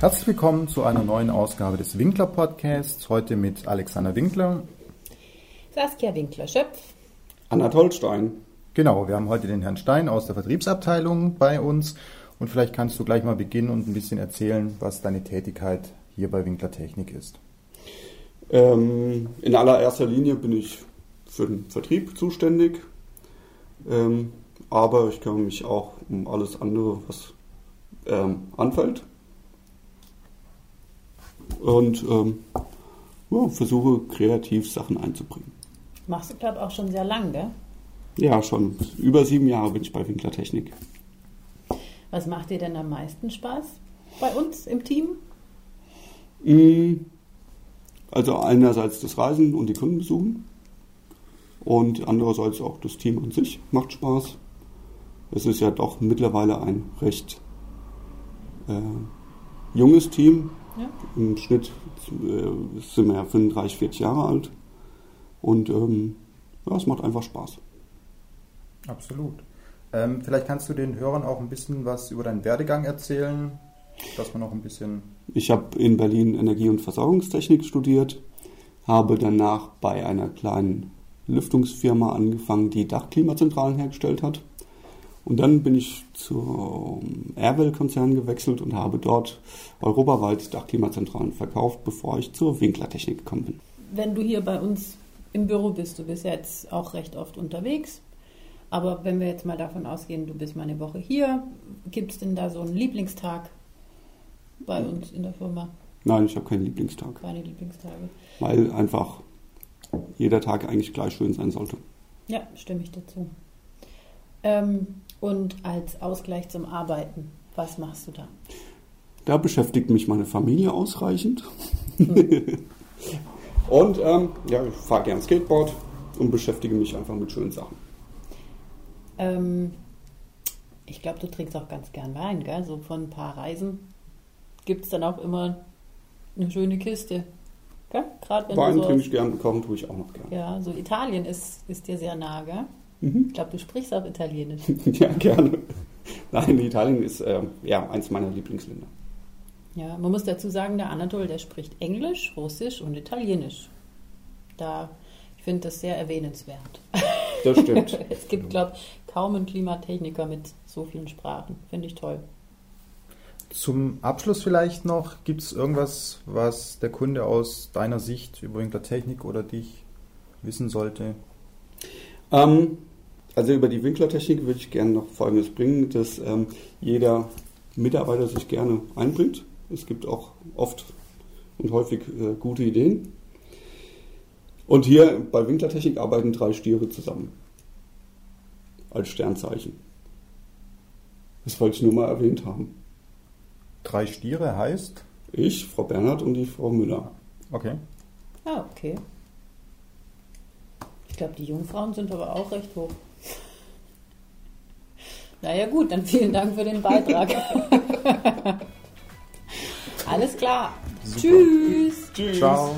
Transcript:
Herzlich willkommen zu einer neuen Ausgabe des Winkler Podcasts. Heute mit Alexander Winkler. Saskia Winkler-Schöpf. Anna Tollstein. Genau, wir haben heute den Herrn Stein aus der Vertriebsabteilung bei uns. Und vielleicht kannst du gleich mal beginnen und ein bisschen erzählen, was deine Tätigkeit hier bei Winkler Technik ist. Ähm, in allererster Linie bin ich für den Vertrieb zuständig. Ähm, aber ich kümmere mich auch um alles andere, was ähm, anfällt. Und ähm, ja, versuche kreativ Sachen einzubringen. Machst du, glaube ich, auch schon sehr lang, gell? Ja, schon über sieben Jahre bin ich bei Winkler Technik. Was macht dir denn am meisten Spaß bei uns im Team? Mm, also einerseits das Reisen und die Kunden besuchen und andererseits auch das Team an sich macht Spaß. Es ist ja doch mittlerweile ein recht äh, junges Team. Ja. Im Schnitt äh, sind wir ja 35, 40 Jahre alt. Und ähm, ja, es macht einfach Spaß. Absolut. Ähm, vielleicht kannst du den Hörern auch ein bisschen was über deinen Werdegang erzählen, dass man noch ein bisschen. Ich habe in Berlin Energie- und Versorgungstechnik studiert, habe danach bei einer kleinen Lüftungsfirma angefangen, die Dachklimazentralen hergestellt hat. Und dann bin ich zum Airwell-Konzern gewechselt und habe dort europaweit Dachklimazentralen verkauft, bevor ich zur Winklertechnik gekommen bin. Wenn du hier bei uns im Büro bist, du bist ja jetzt auch recht oft unterwegs, aber wenn wir jetzt mal davon ausgehen, du bist mal eine Woche hier, gibt es denn da so einen Lieblingstag bei uns in der Firma? Nein, ich habe keinen Lieblingstag, Keine Lieblingstage. weil einfach jeder Tag eigentlich gleich schön sein sollte. Ja, stimme ich dazu. Ähm, und als Ausgleich zum Arbeiten, was machst du da? Da beschäftigt mich meine Familie ausreichend. und ähm, ja, ich fahre gern Skateboard und beschäftige mich einfach mit schönen Sachen. Ähm, ich glaube, du trinkst auch ganz gern Wein, gell? So von ein paar Reisen gibt es dann auch immer eine schöne Kiste. Gell? Wenn Wein so trinke ich gern, kochen tue ich auch noch gern. Ja, so Italien ist, ist dir sehr nah, gell? Mhm. Ich glaube, du sprichst auch Italienisch. ja, gerne. Nein, Italien ist äh, ja eins meiner Lieblingsländer. Ja, man muss dazu sagen, der Anatol, der spricht Englisch, Russisch und Italienisch. Da, ich finde das sehr erwähnenswert. Das stimmt. es gibt, glaube ich, kaum einen Klimatechniker mit so vielen Sprachen. Finde ich toll. Zum Abschluss vielleicht noch, gibt es irgendwas, was der Kunde aus deiner Sicht über Winkler Technik oder dich wissen sollte? Ähm, also über die Winklertechnik würde ich gerne noch Folgendes bringen, dass ähm, jeder Mitarbeiter sich gerne einbringt. Es gibt auch oft und häufig äh, gute Ideen. Und hier bei Winklertechnik arbeiten drei Stiere zusammen. Als Sternzeichen. Das wollte ich nur mal erwähnt haben. Drei Stiere heißt? Ich, Frau Bernhard und die Frau Müller. Okay. Ah, okay. Ich glaube, die Jungfrauen sind aber auch recht hoch. Naja gut, dann vielen Dank für den Beitrag. Alles klar. Super. Tschüss. Tschüss. Ciao.